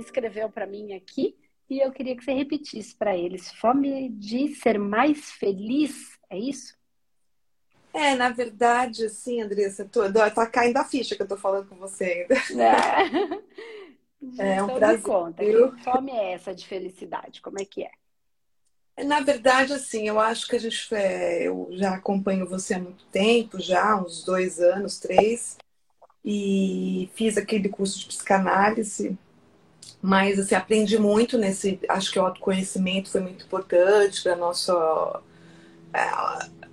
escreveu para mim aqui e eu queria que você repetisse para eles. Fome de ser mais feliz, é isso? É, na verdade, assim, Andressa, tô, tá caindo a ficha que eu tô falando com você ainda. É, é um então, prazer. Conta, que fome é essa de felicidade? Como é que é? Na verdade, assim, eu acho que a gente. É, eu já acompanho você há muito tempo, já, uns dois anos, três, e fiz aquele curso de psicanálise, mas assim, aprendi muito nesse. Acho que o autoconhecimento foi muito importante para nosso. É,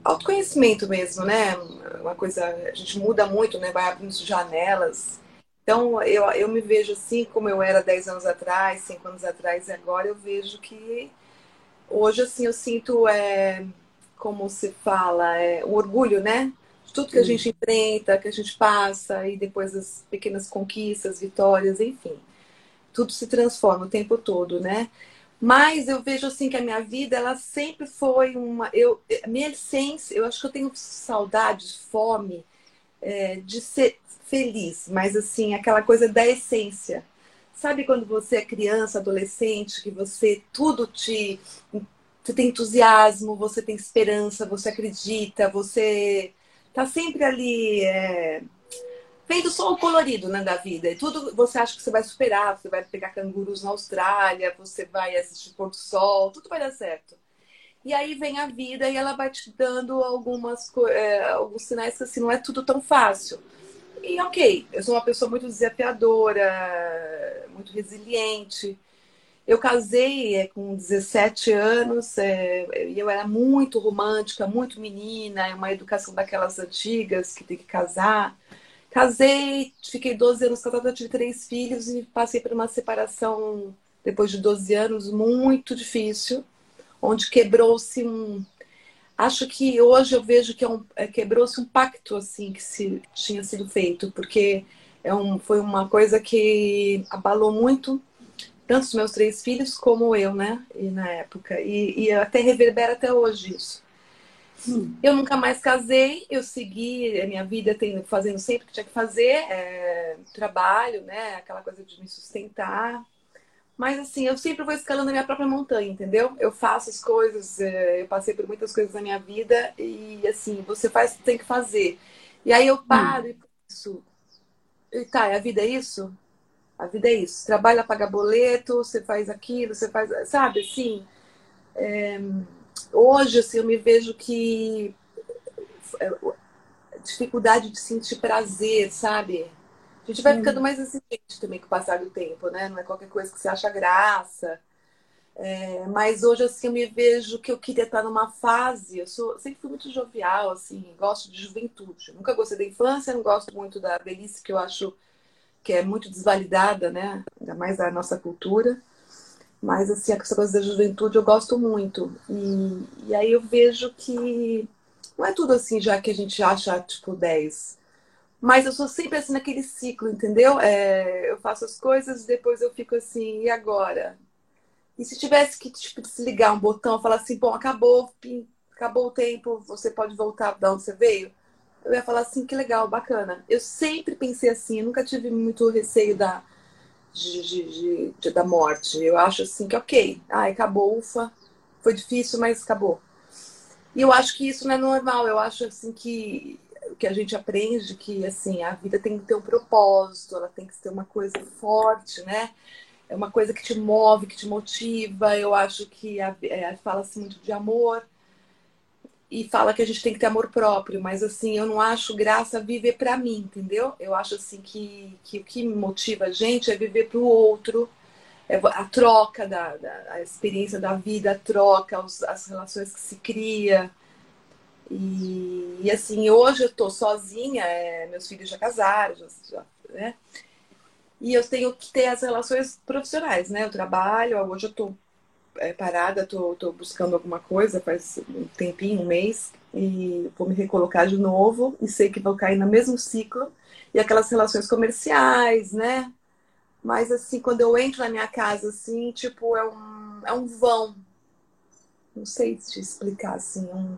autoconhecimento mesmo, né? Uma coisa. A gente muda muito, né? Vai abrindo janelas. Então, eu, eu me vejo assim como eu era 10 anos atrás, 5 anos atrás, e agora eu vejo que hoje, assim, eu sinto, é, como se fala, é, o orgulho, né? De tudo que a gente enfrenta, que a gente passa, e depois as pequenas conquistas, vitórias, enfim. Tudo se transforma o tempo todo, né? Mas eu vejo assim que a minha vida, ela sempre foi uma. Eu, minha essência, eu acho que eu tenho saudade, fome é, de ser feliz, mas assim, aquela coisa da essência Sabe quando você é criança, adolescente, que você tudo te. Você tem entusiasmo, você tem esperança, você acredita, você tá sempre ali é, vendo só o colorido né, da vida. E tudo você acha que você vai superar, você vai pegar cangurus na Austrália, você vai assistir pôr do sol, tudo vai dar certo. E aí vem a vida e ela vai te dando algumas, é, alguns sinais que assim, não é tudo tão fácil. E ok, eu sou uma pessoa muito desafiadora, muito resiliente. Eu casei é, com 17 anos é, e eu era muito romântica, muito menina, é uma educação daquelas antigas que tem que casar. Casei, fiquei 12 anos casada, tive três filhos e passei por uma separação depois de 12 anos muito difícil, onde quebrou-se um, acho que hoje eu vejo que é um, é, quebrou-se um pacto assim que se tinha sido feito, porque é um, foi uma coisa que abalou muito tanto os meus três filhos como eu, né? E na época e, e até reverbera até hoje isso. Hum. Eu nunca mais casei, eu segui a minha vida tendo, fazendo sempre o que tinha que fazer, é, trabalho, né? Aquela coisa de me sustentar, mas assim, eu sempre vou escalando a minha própria montanha, entendeu? Eu faço as coisas, é, eu passei por muitas coisas na minha vida e assim, você faz o que tem que fazer. E aí eu paro hum. e penso, e tá, a vida é isso? A vida é isso. Trabalha, paga boleto, você faz aquilo, você faz. Sabe, assim. É, hoje, assim, eu me vejo que. É, dificuldade de sentir prazer, sabe? A gente vai hum. ficando mais exigente também com o passar do tempo, né? Não é qualquer coisa que você acha graça. É, mas hoje, assim, eu me vejo que eu queria estar numa fase. Eu sou, sempre fui muito jovial, assim, gosto de juventude. Nunca gostei da infância, não gosto muito da velhice, que eu acho que é muito desvalidada, né? Ainda mais da nossa cultura. Mas, assim, essa coisa da juventude eu gosto muito. E, e aí eu vejo que não é tudo assim já que a gente acha, tipo, 10. Mas eu sou sempre assim naquele ciclo, entendeu? É, eu faço as coisas, depois eu fico assim, e agora? E se tivesse que tipo, desligar um botão, falar assim, bom, acabou, acabou o tempo, você pode voltar da onde você veio? Eu ia falar assim, que legal, bacana. Eu sempre pensei assim, eu nunca tive muito receio da, de, de, de, da morte. Eu acho assim que ok, ai, acabou, ufa, foi difícil, mas acabou. E eu acho que isso não é normal. Eu acho assim que que a gente aprende que assim a vida tem que ter um propósito, ela tem que ter uma coisa forte, né? É uma coisa que te move, que te motiva. Eu acho que é, fala-se muito de amor e fala que a gente tem que ter amor próprio, mas assim eu não acho graça viver para mim, entendeu? Eu acho assim que, que o que motiva a gente é viver para o outro, é a troca da, da a experiência da vida, a troca, os, as relações que se cria. E, e, assim, hoje eu tô sozinha, é, meus filhos já casaram, já, já, né? E eu tenho que ter as relações profissionais, né? Eu trabalho, hoje eu tô é, parada, tô, tô buscando alguma coisa faz um tempinho, um mês, e vou me recolocar de novo, e sei que vou cair no mesmo ciclo, e aquelas relações comerciais, né? Mas assim, quando eu entro na minha casa, assim, tipo, é um, é um vão. Não sei te explicar, assim, um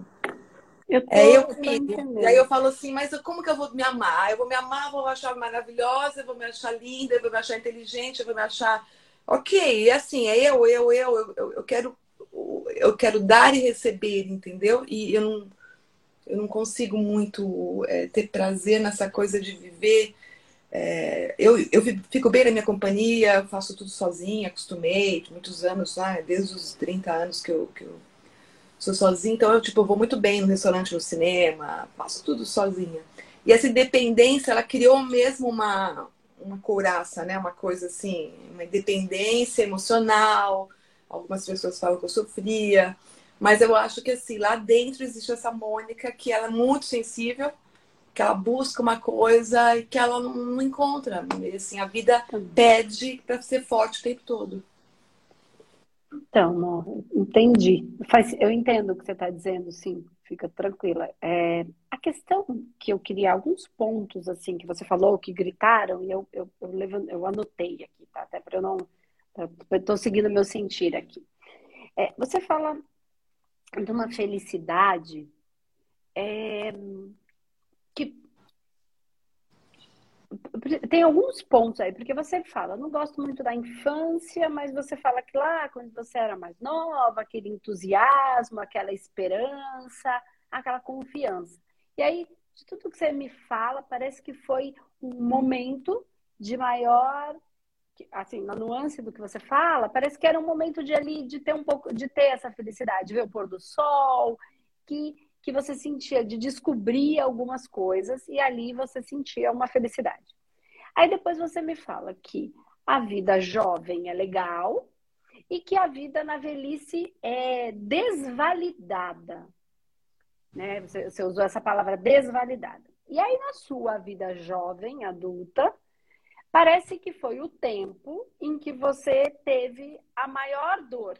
eu tô, é eu comigo. E aí eu falo assim, mas como que eu vou me amar? Eu vou me amar, vou me achar maravilhosa, eu vou me achar linda, eu vou me achar inteligente, eu vou me achar Ok, assim, é eu, eu, eu, eu, eu quero eu quero dar e receber, entendeu? E eu não, eu não consigo muito é, ter prazer nessa coisa de viver. É, eu, eu fico bem na minha companhia, faço tudo sozinha, acostumei, muitos anos, ah, desde os 30 anos que eu, que eu sou sozinha, então eu, tipo, vou muito bem no restaurante, no cinema, faço tudo sozinha. E essa independência, ela criou mesmo uma, uma couraça, né? Uma coisa assim, uma independência emocional. Algumas pessoas falam que eu sofria, mas eu acho que assim, lá dentro existe essa Mônica que ela é muito sensível, que ela busca uma coisa e que ela não, não encontra. E, assim, a vida pede para ser forte o tempo todo. Então, entendi. Eu entendo o que você está dizendo, sim. Fica tranquila. É, a questão que eu queria, alguns pontos assim que você falou, que gritaram, e eu, eu, eu, levant, eu anotei aqui, tá? Até para eu não. Estou seguindo meu sentir aqui. É, você fala de uma felicidade é, que tem alguns pontos aí, porque você fala, não gosto muito da infância, mas você fala que lá, quando você era mais nova, aquele entusiasmo, aquela esperança, aquela confiança. E aí, de tudo que você me fala, parece que foi um momento de maior assim, na nuance do que você fala, parece que era um momento de ali de ter um pouco de ter essa felicidade, ver o pôr do sol, que que você sentia de descobrir algumas coisas e ali você sentia uma felicidade. Aí depois você me fala que a vida jovem é legal e que a vida na velhice é desvalidada. Né? Você, você usou essa palavra desvalidada. E aí na sua vida jovem, adulta, parece que foi o tempo em que você teve a maior dor.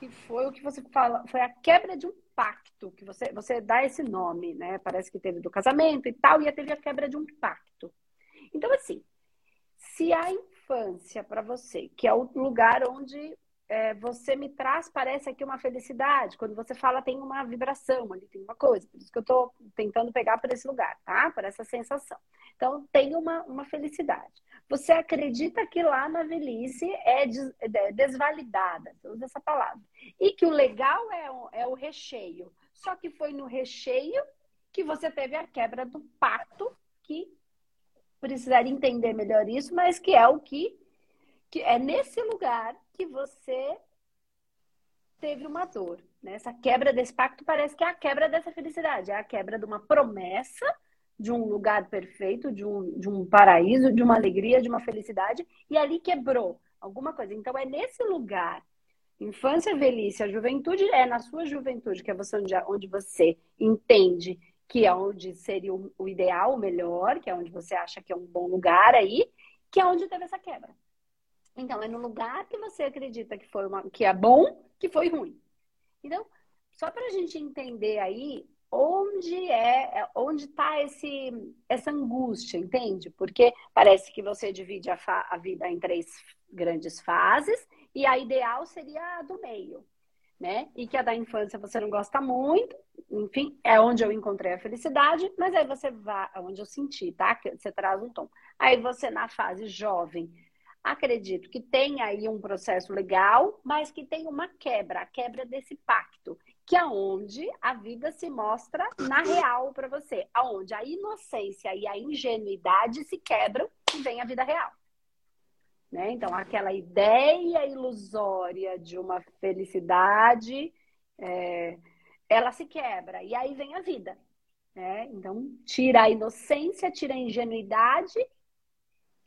Que foi o que você fala, foi a quebra de um pacto, que você, você dá esse nome, né? Parece que teve do casamento e tal, e teve a quebra de um pacto. Então, assim, se a infância para você, que é o lugar onde é, você me traz, parece aqui uma felicidade, quando você fala tem uma vibração ali, tem uma coisa, por isso que eu estou tentando pegar por esse lugar, tá? Por essa sensação. Então, tem uma, uma felicidade. Você acredita que lá na velhice é, é desvalidada, usa essa palavra. E que o legal é o, é o recheio. Só que foi no recheio que você teve a quebra do pacto, que precisaria entender melhor isso, mas que é o que, que é nesse lugar que você teve uma dor. Né? Essa quebra desse pacto parece que é a quebra dessa felicidade, é a quebra de uma promessa de um lugar perfeito, de um, de um paraíso, de uma alegria, de uma felicidade, e ali quebrou alguma coisa. Então é nesse lugar, infância, velhice, a juventude é na sua juventude, que é você onde, onde você entende que é onde seria o, o ideal, o melhor, que é onde você acha que é um bom lugar aí, que é onde teve essa quebra. Então, é no lugar que você acredita que, foi uma, que é bom, que foi ruim. Então, só para a gente entender aí onde é, é onde está esse essa angústia, entende? Porque parece que você divide a, a, vida em três grandes fases e a ideal seria a do meio, né? E que a da infância você não gosta muito, enfim, é onde eu encontrei a felicidade, mas aí você vai, é onde eu senti, tá? Que você traz um tom. Aí você na fase jovem, acredito que tem aí um processo legal, mas que tem uma quebra, a quebra desse pacto que é onde a vida se mostra na real para você, aonde a inocência e a ingenuidade se quebram e vem a vida real. Né? Então, aquela ideia ilusória de uma felicidade, é, ela se quebra e aí vem a vida. Né? Então, tira a inocência, tira a ingenuidade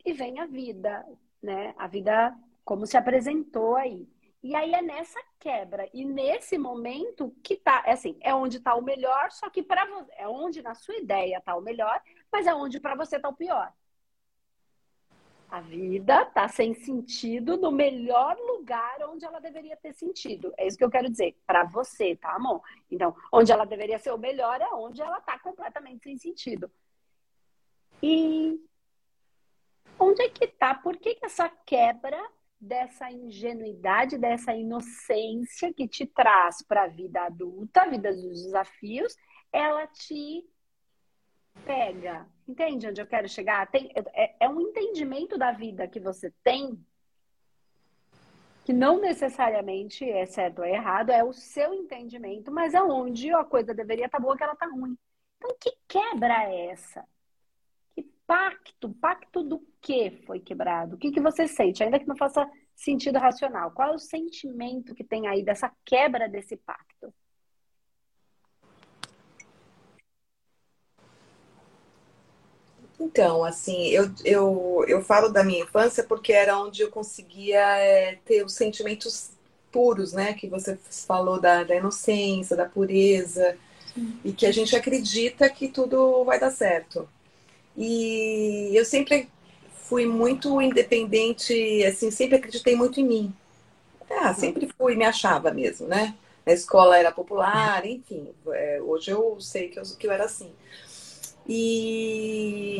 e vem a vida, né? A vida como se apresentou aí. E aí é nessa quebra e nesse momento que tá, é assim, é onde tá o melhor, só que para você, é onde na sua ideia tá o melhor, mas é onde para você tá o pior. A vida tá sem sentido no melhor lugar onde ela deveria ter sentido. É isso que eu quero dizer, para você, tá, amor? Então, onde ela deveria ser o melhor é onde ela tá completamente sem sentido. E onde é que tá? Por que, que essa quebra dessa ingenuidade, dessa inocência que te traz para a vida adulta, a vida dos desafios, ela te pega. Entende onde eu quero chegar? Tem, é, é um entendimento da vida que você tem que não necessariamente é certo ou errado, é o seu entendimento, mas aonde a coisa deveria estar tá boa que ela está ruim. Então, que quebra é essa? Pacto? Pacto do que foi quebrado? O que, que você sente? Ainda que não faça sentido racional. Qual é o sentimento que tem aí dessa quebra desse pacto? Então, assim, eu, eu, eu falo da minha infância porque era onde eu conseguia é, ter os sentimentos puros, né? Que você falou da, da inocência, da pureza, Sim. e que a gente acredita que tudo vai dar certo. E eu sempre fui muito independente, assim, sempre acreditei muito em mim. Ah, sempre fui, me achava mesmo, né? A escola era popular, enfim. É, hoje eu sei que eu, que eu era assim. E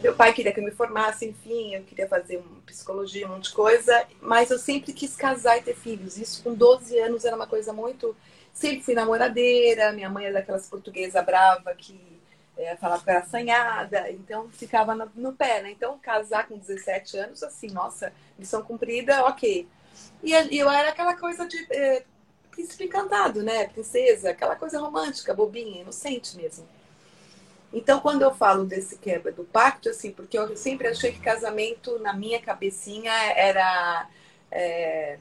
meu pai queria que eu me formasse, enfim, eu queria fazer psicologia, um monte de coisa, mas eu sempre quis casar e ter filhos. Isso com 12 anos era uma coisa muito. Sempre fui namoradeira, minha mãe era daquelas portuguesa brava que é, falava que era assanhada, então ficava no, no, pé, né? Então, casar com 17 anos, assim, nossa, missão cumprida, ok. E eu era aquela coisa de é, príncipe encantado, né? Princesa, aquela coisa romântica, bobinha, inocente mesmo. Então, quando eu falo desse quebra do pacto, assim, porque eu sempre achei que casamento, na minha cabecinha, era é,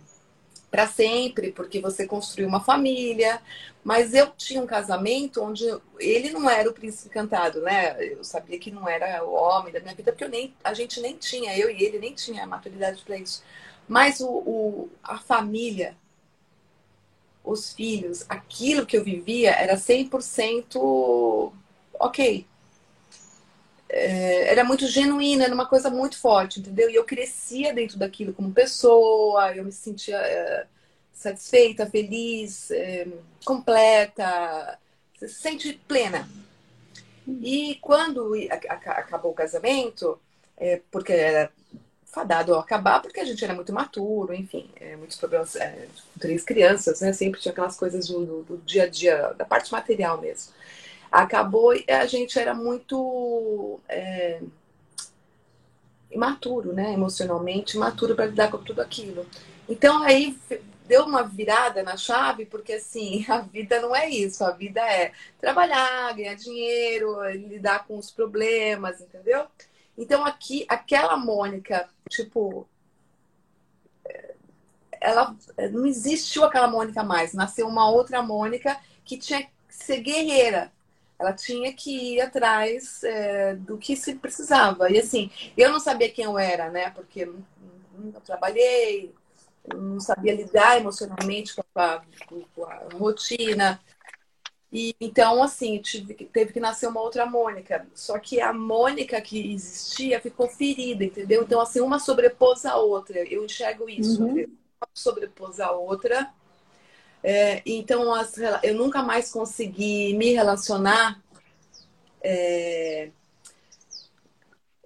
para sempre, porque você construiu uma família. Mas eu tinha um casamento onde ele não era o príncipe cantado, né? Eu sabia que não era o homem da minha vida, porque eu nem, a gente nem tinha, eu e ele nem tinha maturidade para isso. Mas o, o, a família, os filhos, aquilo que eu vivia era 100% ok. É, era muito genuína, era uma coisa muito forte, entendeu? E eu crescia dentro daquilo como pessoa, eu me sentia é, satisfeita, feliz, é, completa, se sente plena. E quando acabou o casamento, é, porque era fadado a acabar, porque a gente era muito maturo, enfim, é, muitos problemas, é, três crianças, né? Sempre tinha aquelas coisas do, do dia a dia, da parte material mesmo acabou a gente era muito é, imaturo, né? Emocionalmente imaturo para lidar com tudo aquilo. Então aí deu uma virada na chave, porque assim, a vida não é isso, a vida é trabalhar, ganhar dinheiro, lidar com os problemas, entendeu? Então aqui, aquela Mônica, tipo, ela não existiu aquela Mônica mais, nasceu uma outra Mônica que tinha que ser guerreira, ela tinha que ir atrás é, do que se precisava. E assim, eu não sabia quem eu era, né? Porque nunca trabalhei, não sabia lidar emocionalmente com a, com a rotina. E, então, assim, tive, teve que nascer uma outra Mônica. Só que a Mônica que existia ficou ferida, entendeu? Então, assim, uma sobrepôs a outra. Eu enxergo isso. Uhum. Uma sobrepôs a outra é, então, as, eu nunca mais consegui me relacionar é,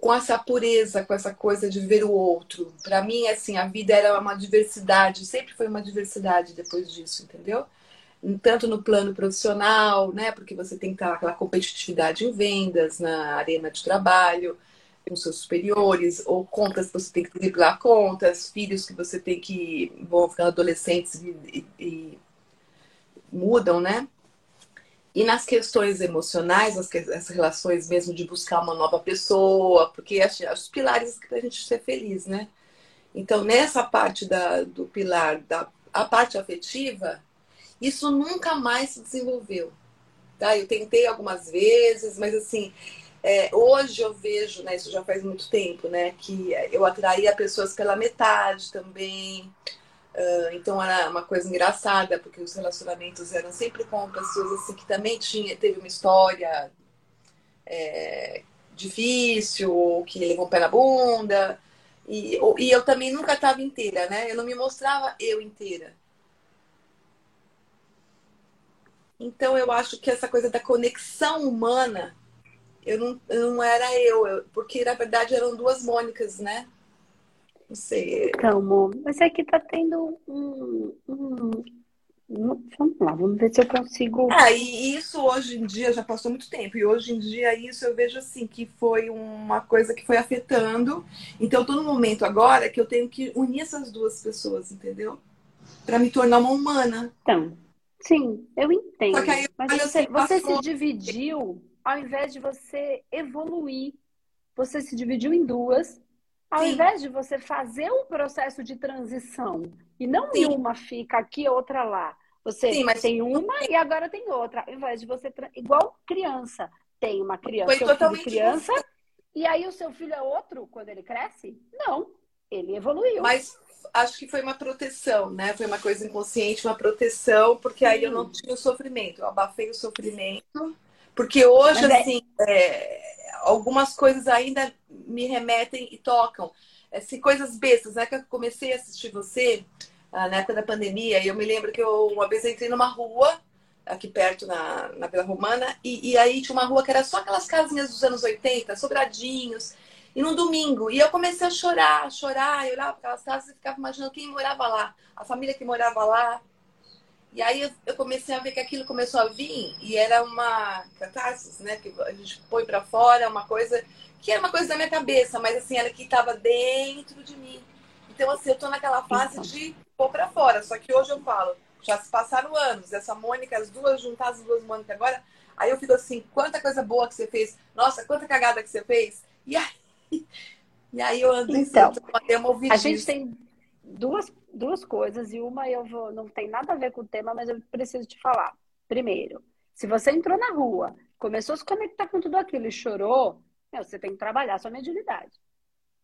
com essa pureza, com essa coisa de ver o outro. Para mim, assim, a vida era uma diversidade, sempre foi uma diversidade depois disso, entendeu? Tanto no plano profissional, né? Porque você tem que estar aquela competitividade em vendas, na arena de trabalho, com seus superiores, ou contas que você tem que driblar contas, filhos que você tem que vão ficar adolescentes e, e, mudam, né? E nas questões emocionais, as, as relações mesmo de buscar uma nova pessoa, porque os pilares para a gente ser feliz, né? Então, nessa parte da, do pilar, da, a parte afetiva, isso nunca mais se desenvolveu. Tá? Eu tentei algumas vezes, mas assim, é, hoje eu vejo, né, isso já faz muito tempo, né, que eu atraía pessoas pela metade também. Uh, então era uma coisa engraçada, porque os relacionamentos eram sempre com pessoas assim que também tinha, teve uma história é, difícil, ou que levou um pé na bunda. E, ou, e eu também nunca estava inteira, né? Eu não me mostrava eu inteira. Então eu acho que essa coisa da conexão humana, eu não, eu não era eu, eu, porque na verdade eram duas Mônicas, né? Não sei. Então, mas é que tá tendo um, um, Vamos lá, vamos ver se eu consigo. Ah, e isso hoje em dia já passou muito tempo. E hoje em dia isso eu vejo assim que foi uma coisa que foi afetando. Então eu tô no momento agora que eu tenho que unir essas duas pessoas, entendeu? Para me tornar uma humana. Então, sim, eu entendo. Aí, mas você, assim, você se dividiu ao invés de você evoluir. Você se dividiu em duas, ao sim. invés de você fazer um processo de transição e não sim. uma fica aqui, outra lá. Você Sim, mas tem uma e agora tem outra. Ao invés de você. Igual criança. Tem uma criança, Foi totalmente criança, e aí o seu filho é outro quando ele cresce? Não. Ele evoluiu. Mas acho que foi uma proteção, né? Foi uma coisa inconsciente, uma proteção, porque aí eu não tinha o sofrimento. Eu abafei o sofrimento. Porque hoje, é... assim, é, algumas coisas ainda me remetem e tocam. Assim, coisas bestas, né? Que eu comecei a assistir você ah, na época da pandemia. E eu me lembro que eu uma vez entrei numa rua, aqui perto na, na Vila Romana, e, e aí tinha uma rua que era só aquelas casinhas dos anos 80, sobradinhos. E num domingo, e eu comecei a chorar, chorar, eu olhava para aquelas casas e ficava imaginando quem morava lá, a família que morava lá. E aí eu comecei a ver que aquilo começou a vir e era uma catástrofe, né? Que a gente põe para fora, uma coisa que era uma coisa da minha cabeça, mas assim, era que estava dentro de mim. Então, assim, eu tô naquela fase de pôr para fora. Só que hoje eu falo, já se passaram anos. Essa Mônica, as duas juntadas, as duas Mônica agora. Aí eu fico assim, quanta coisa boa que você fez. Nossa, quanta cagada que você fez. E aí, e aí eu ando então, em A gente tem duas, duas coisas e uma eu vou, não tem nada a ver com o tema, mas eu preciso te falar. Primeiro, se você entrou na rua, começou a se conectar com tudo aquilo e chorou, meu, você tem que trabalhar sua mediunidade.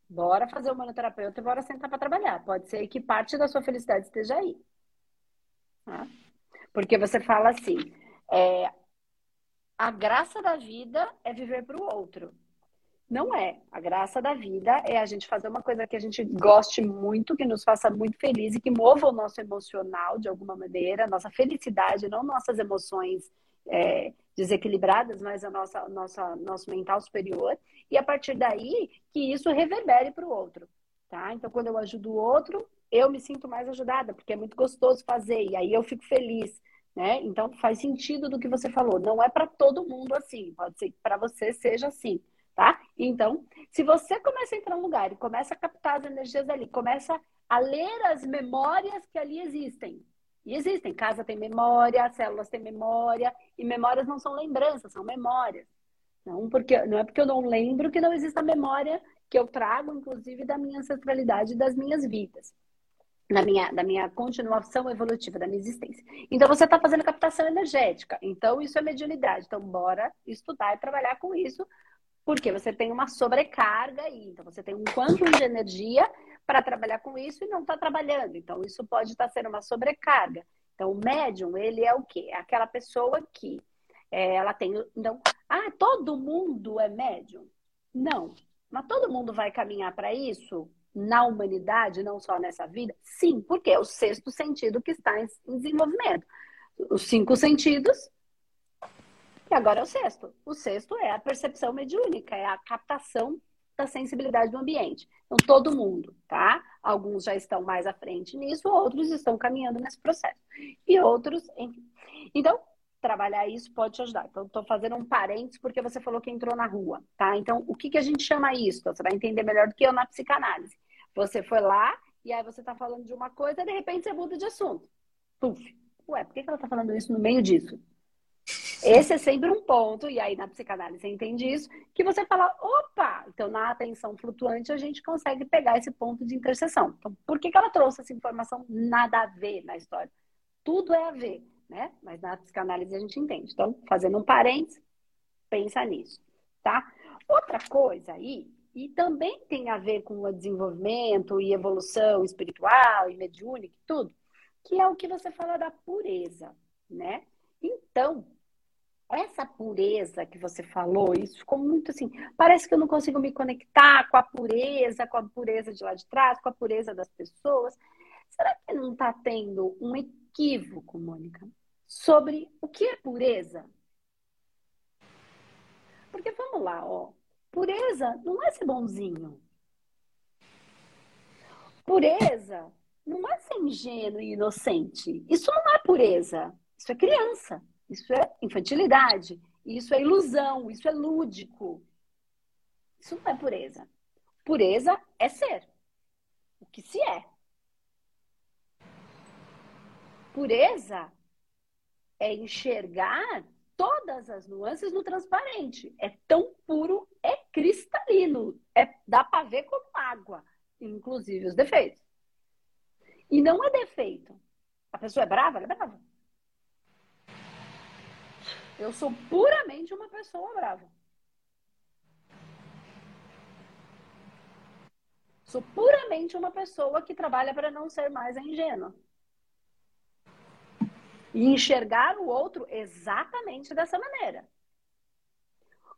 Bora fazer o manoterapeuta e bora sentar para trabalhar. Pode ser que parte da sua felicidade esteja aí. Tá? Porque você fala assim: é, a graça da vida é viver para o outro. Não é. A graça da vida é a gente fazer uma coisa que a gente goste muito, que nos faça muito feliz e que mova o nosso emocional de alguma maneira, nossa felicidade, não nossas emoções é, desequilibradas, mas a nossa, nossa, nosso mental superior. E a partir daí, que isso reverbere para o outro. Tá? Então, quando eu ajudo o outro, eu me sinto mais ajudada, porque é muito gostoso fazer, e aí eu fico feliz. Né? Então, faz sentido do que você falou. Não é para todo mundo assim, pode ser que para você seja assim. Tá? Então, se você começa a entrar num lugar e começa a captar as energias ali, começa a ler as memórias que ali existem, e existem, casa tem memória, células têm memória, e memórias não são lembranças, são memórias. Não, porque, não é porque eu não lembro que não existe a memória que eu trago, inclusive, da minha ancestralidade das minhas vidas. Da minha, da minha continuação evolutiva, da minha existência. Então, você está fazendo captação energética. Então, isso é mediunidade. Então, bora estudar e trabalhar com isso, porque você tem uma sobrecarga aí. Então, você tem um quantum de energia para trabalhar com isso e não está trabalhando. Então, isso pode estar tá sendo uma sobrecarga. Então, o médium, ele é o quê? É aquela pessoa que é, ela tem. Então, ah, todo mundo é médium? Não. Mas todo mundo vai caminhar para isso na humanidade, não só nessa vida? Sim, porque é o sexto sentido que está em desenvolvimento. Os cinco sentidos e agora é o sexto. O sexto é a percepção mediúnica, é a captação da sensibilidade do ambiente. Então, todo mundo, tá? Alguns já estão mais à frente nisso, outros estão caminhando nesse processo. E outros, enfim. Então, trabalhar isso pode te ajudar. Então, estou fazendo um parênteses porque você falou que entrou na rua, tá? Então, o que, que a gente chama isso? Você vai entender melhor do que eu na psicanálise. Você foi lá e aí você está falando de uma coisa e de repente você muda de assunto. Puf. Ué, por que, que ela está falando isso no meio disso? Esse é sempre um ponto, e aí na psicanálise você entende isso, que você fala, opa! Então, na atenção flutuante, a gente consegue pegar esse ponto de interseção. Então, por que, que ela trouxe essa informação nada a ver na história? Tudo é a ver, né? Mas na psicanálise a gente entende. Então, fazendo um parênteses, pensa nisso, tá? Outra coisa aí, e também tem a ver com o desenvolvimento e evolução espiritual e mediúnica e tudo, que é o que você fala da pureza, né? Então, essa pureza que você falou, isso ficou muito assim. Parece que eu não consigo me conectar com a pureza, com a pureza de lá de trás, com a pureza das pessoas. Será que não está tendo um equívoco, Mônica, sobre o que é pureza? Porque vamos lá, ó. Pureza não é ser bonzinho. Pureza não é ser ingênuo e inocente. Isso não é pureza. Isso é criança. Isso é infantilidade. Isso é ilusão. Isso é lúdico. Isso não é pureza. Pureza é ser. O que se é. Pureza é enxergar todas as nuances no transparente. É tão puro, é cristalino. É, dá para ver como água, inclusive os defeitos. E não é defeito. A pessoa é brava, ela é brava. Eu sou puramente uma pessoa brava. Sou puramente uma pessoa que trabalha para não ser mais ingênua. E enxergar o outro exatamente dessa maneira.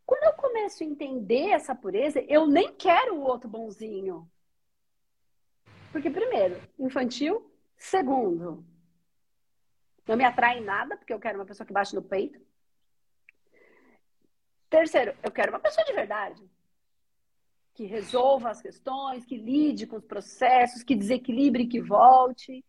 Quando eu começo a entender essa pureza, eu nem quero o outro bonzinho. Porque, primeiro, infantil. Segundo, não me atrai nada, porque eu quero uma pessoa que bate no peito. Terceiro, eu quero uma pessoa de verdade. Que resolva as questões, que lide com os processos, que desequilibre, que volte.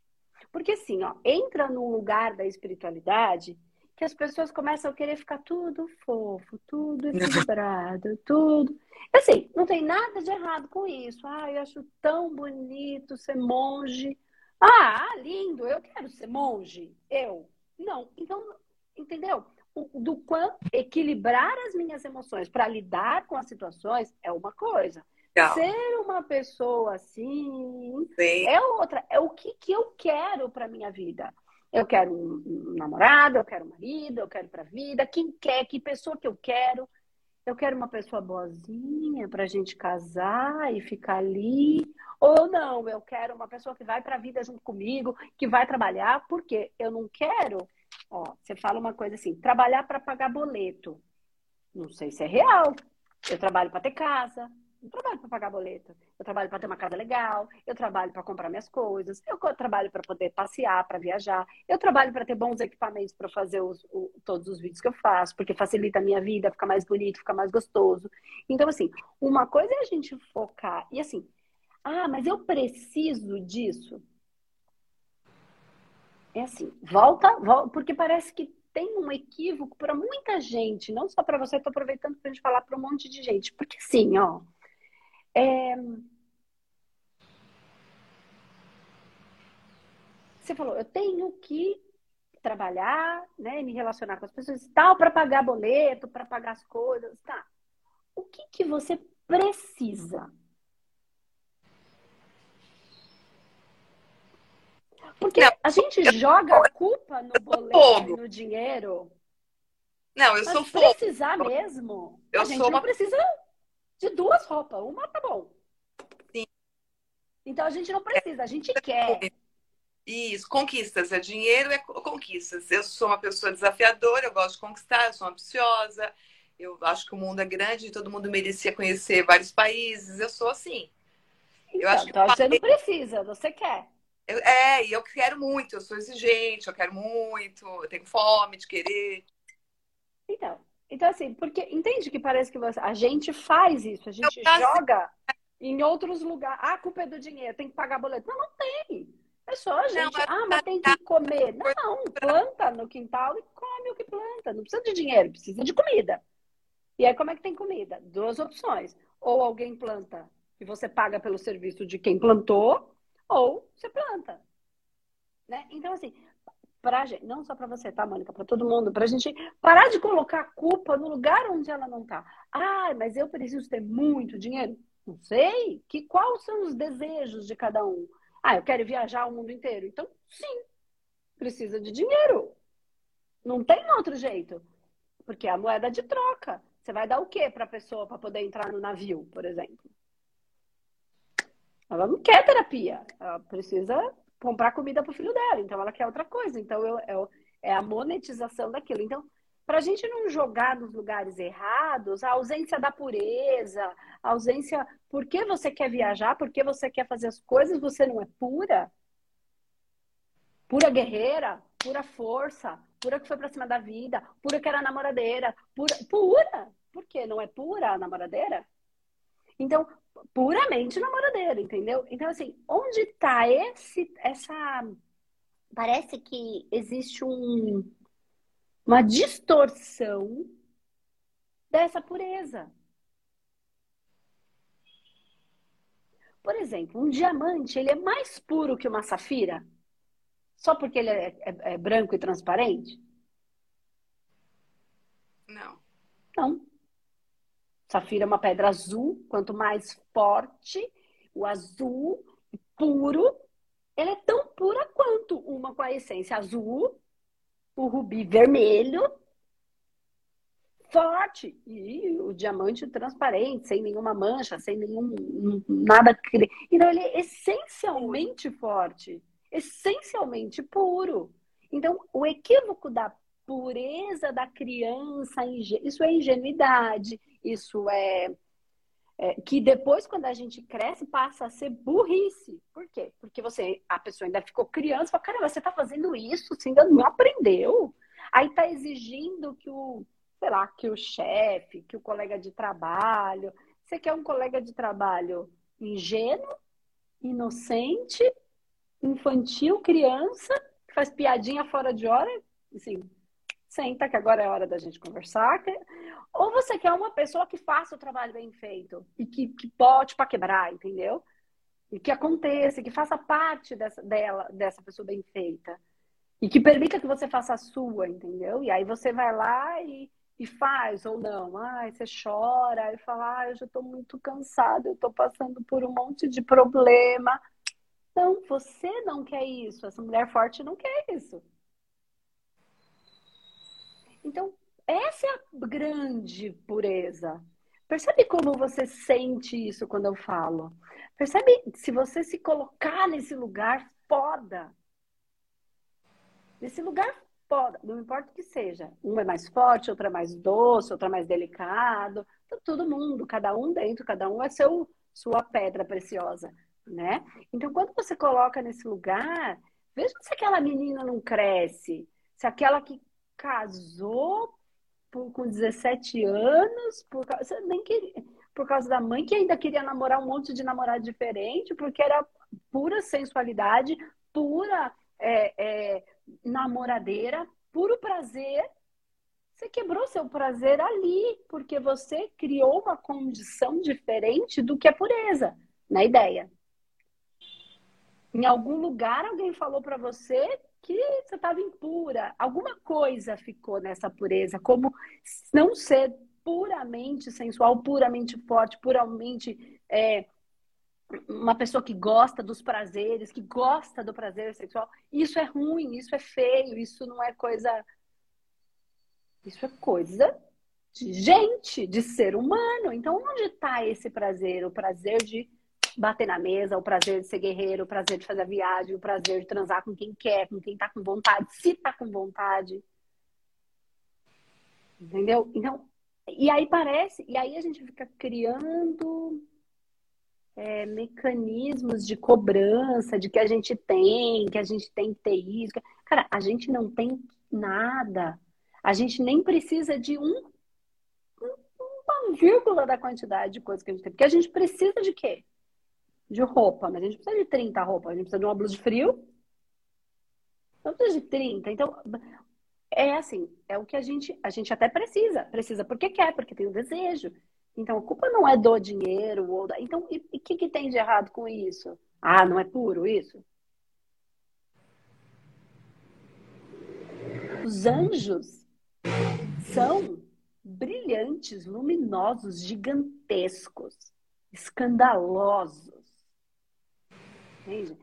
Porque assim, ó, entra no lugar da espiritualidade que as pessoas começam a querer ficar tudo fofo, tudo equilibrado, tudo. Assim, não tem nada de errado com isso. Ah, eu acho tão bonito ser monge. Ah, lindo, eu quero ser monge. Eu. Não. Então, entendeu? Do quanto equilibrar as minhas emoções para lidar com as situações é uma coisa. Legal. Ser uma pessoa assim Sim. é outra. É o que, que eu quero para minha vida. Eu quero um, namorado, eu quero um marido, eu quero para a vida. Quem quer, que pessoa que eu quero. Eu quero uma pessoa boazinha para a gente casar e ficar ali. Ou não, eu quero uma pessoa que vai para a vida junto comigo, que vai trabalhar, porque eu não quero. Ó, você fala uma coisa assim: trabalhar para pagar boleto. Não sei se é real. Eu trabalho para ter casa, não trabalho para pagar boleto. Eu trabalho para ter uma casa legal, eu trabalho para comprar minhas coisas, eu trabalho para poder passear, para viajar, eu trabalho para ter bons equipamentos para fazer os, o, todos os vídeos que eu faço, porque facilita a minha vida, fica mais bonito, fica mais gostoso. Então, assim, uma coisa é a gente focar, e assim, ah, mas eu preciso disso. É assim, volta, volta porque parece que tem um equívoco para muita gente, não só para você, estou aproveitando para gente falar para um monte de gente. Porque assim, ó, é... Você falou, eu tenho que trabalhar, né, me relacionar com as pessoas tal para pagar boleto, para pagar as coisas, tá? O que que você precisa? Porque a gente eu, joga a culpa no boleto e no dinheiro. Não, eu sou fogo. precisar mesmo. Eu a gente sou não uma... precisa de duas roupas. Uma tá bom. Sim. Então a gente não precisa, a gente quer. Isso, conquistas. É dinheiro, é conquistas. Eu sou uma pessoa desafiadora, eu gosto de conquistar, eu sou ambiciosa. Eu acho que o mundo é grande e todo mundo merecia conhecer vários países. Eu sou assim. Então, eu acho que então você não precisa, você quer. Eu, é, e eu quero muito, eu sou exigente, eu quero muito, eu tenho fome de querer. Então, então, assim, porque entende que parece que você, a gente faz isso, a gente joga em outros lugares. Ah, a culpa é do dinheiro, tem que pagar boleto. Não, não tem. É só a gente. Não, ah, mas tem que comer. Não, planta no quintal e come o que planta. Não precisa de dinheiro, precisa de comida. E aí, como é que tem comida? Duas opções. Ou alguém planta e você paga pelo serviço de quem plantou, ou você planta. Né? Então, assim, pra gente, não só para você, tá, Mônica, para todo mundo, para a gente parar de colocar a culpa no lugar onde ela não tá. Ah, mas eu preciso ter muito dinheiro? Não sei. Que quais são os desejos de cada um? Ah, eu quero viajar o mundo inteiro. Então, sim, precisa de dinheiro. Não tem outro jeito. Porque é a moeda de troca. Você vai dar o quê para a pessoa para poder entrar no navio, por exemplo? Ela não quer terapia. Ela precisa comprar comida para o filho dela, então ela quer outra coisa. Então eu, eu é a monetização daquilo. Então, para a gente não jogar nos lugares errados, a ausência da pureza, a ausência. Por que você quer viajar? Por que você quer fazer as coisas? Você não é pura? Pura guerreira, pura força, pura que foi para cima da vida, pura que era namoradeira, pura. Pura! Por que não é pura a namoradeira? Então, puramente namoradeiro, entendeu? Então, assim, onde tá esse, essa. Parece que existe um, uma distorção dessa pureza. Por exemplo, um diamante, ele é mais puro que uma safira? Só porque ele é, é, é branco e transparente? Não. Não. Safira é uma pedra azul, quanto mais forte o azul, puro, ela é tão pura quanto uma com a essência azul, o rubi vermelho, forte, e o diamante transparente, sem nenhuma mancha, sem nenhum nada. Então ele é essencialmente forte, essencialmente puro. Então, o equívoco da pureza da criança, isso é ingenuidade, isso é, é, que depois, quando a gente cresce, passa a ser burrice. Por quê? Porque você, a pessoa ainda ficou criança, fala, caramba, você está fazendo isso, você ainda não aprendeu. Aí está exigindo que o, sei lá, que o chefe, que o colega de trabalho. Você quer um colega de trabalho ingênuo, inocente, infantil, criança, que faz piadinha fora de hora, assim, senta que agora é hora da gente conversar. Ou você quer uma pessoa que faça o trabalho bem feito e que, que bote para quebrar, entendeu? E que aconteça, que faça parte dessa, dela, dessa pessoa bem feita. E que permita que você faça a sua, entendeu? E aí você vai lá e, e faz ou não. Ai, você chora e fala, ah, eu já estou muito cansado, eu estou passando por um monte de problema. Não, você não quer isso. Essa mulher forte não quer isso. Então, essa é a grande pureza. Percebe como você sente isso quando eu falo? Percebe se você se colocar nesse lugar foda. Nesse lugar foda, não importa o que seja. Um é mais forte, outro é mais doce, outro é mais delicado. Então, todo mundo, cada um dentro, cada um é seu, sua pedra preciosa, né? Então, quando você coloca nesse lugar, veja se aquela menina não cresce, se aquela que casou por, com 17 anos, por, você nem queria, por causa da mãe que ainda queria namorar um monte de namorado diferente, porque era pura sensualidade, pura é, é, namoradeira, puro prazer. Você quebrou seu prazer ali, porque você criou uma condição diferente do que é pureza, na ideia. Em algum lugar alguém falou para você que você estava impura. Alguma coisa ficou nessa pureza, como não ser puramente sensual, puramente forte, puramente é, uma pessoa que gosta dos prazeres, que gosta do prazer sexual. Isso é ruim, isso é feio, isso não é coisa. Isso é coisa de gente, de ser humano. Então, onde está esse prazer? O prazer de bater na mesa, o prazer de ser guerreiro, o prazer de fazer a viagem, o prazer de transar com quem quer, com quem tá com vontade, se tá com vontade. Entendeu? Então, e aí parece, e aí a gente fica criando é, mecanismos de cobrança, de que a gente tem, que a gente tem que ter isso. Cara, a gente não tem nada. A gente nem precisa de um, uma vírgula da quantidade de coisas que a gente tem. Porque a gente precisa de quê? De roupa, mas a gente precisa de 30 roupas. A gente precisa de uma blusa de frio. Não precisa de 30. Então, é assim, é o que a gente, a gente até precisa. Precisa porque quer, porque tem o desejo. Então, a culpa não é do dinheiro ou da... Então, e o que, que tem de errado com isso? Ah, não é puro isso? Os anjos são brilhantes, luminosos, gigantescos, escandalosos entende?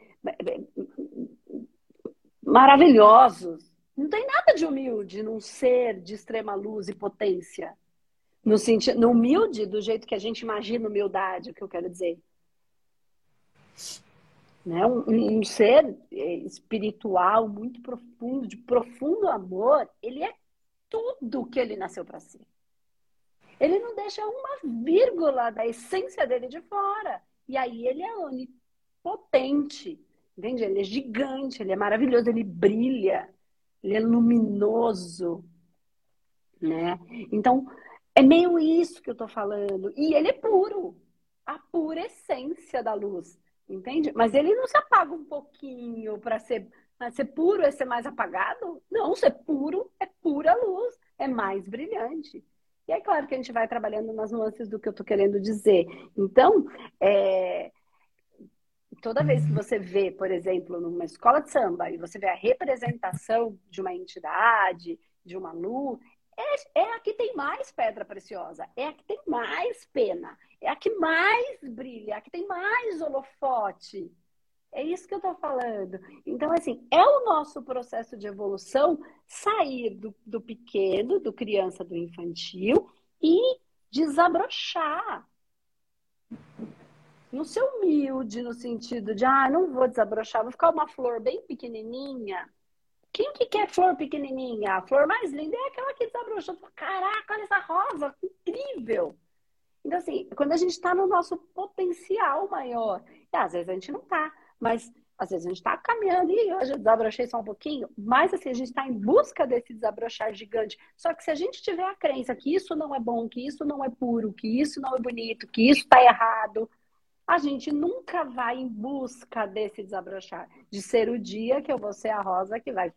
Maravilhosos. Não tem nada de humilde num ser de extrema luz e potência. No sentido, no humilde, do jeito que a gente imagina humildade, o que eu quero dizer. Né? Um, um ser é, espiritual muito profundo, de profundo amor, ele é tudo que ele nasceu para ser. Ele não deixa uma vírgula da essência dele de fora. E aí ele é potente, entende? Ele é gigante, ele é maravilhoso, ele brilha, ele é luminoso, né? Então, é meio isso que eu tô falando. E ele é puro. A pura essência da luz, entende? Mas ele não se apaga um pouquinho para ser, ser puro é ser mais apagado? Não, ser puro é pura luz, é mais brilhante. E é claro que a gente vai trabalhando nas nuances do que eu estou querendo dizer. Então, é, toda vez que você vê, por exemplo, numa escola de samba, e você vê a representação de uma entidade, de uma luz, é, é, a que tem mais pedra preciosa, é a que tem mais pena, é a que mais brilha, é a que tem mais holofote. É isso que eu estou falando. Então, assim, é o nosso processo de evolução sair do, do pequeno, do criança, do infantil e desabrochar. No seu humilde, no sentido de, ah, não vou desabrochar, vou ficar uma flor bem pequenininha quem que quer flor pequenininha? A flor mais linda é aquela que desabrochou. Caraca, olha essa rosa, incrível! Então, assim, quando a gente está no nosso potencial maior, e às vezes a gente não está, mas às vezes a gente está caminhando e hoje eu desabrochei só um pouquinho, mas assim, a gente está em busca desse desabrochar gigante. Só que se a gente tiver a crença que isso não é bom, que isso não é puro, que isso não é bonito, que isso está errado, a gente nunca vai em busca desse desabrochar, de ser o dia que eu vou ser a rosa que vai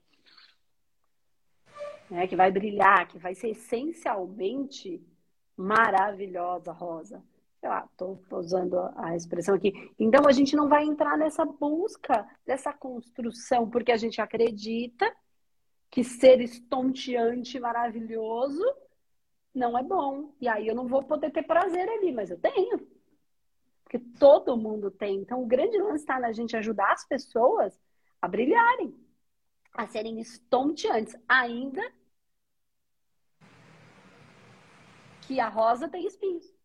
né, que vai brilhar, que vai ser essencialmente maravilhosa, rosa. Sei lá, estou usando a expressão aqui. Então, a gente não vai entrar nessa busca dessa construção, porque a gente acredita que ser estonteante, maravilhoso, não é bom. E aí eu não vou poder ter prazer ali, mas eu tenho que todo mundo tem. Então, o grande lance está na gente ajudar as pessoas a brilharem, a serem estonteantes, ainda que a rosa tem espinhos.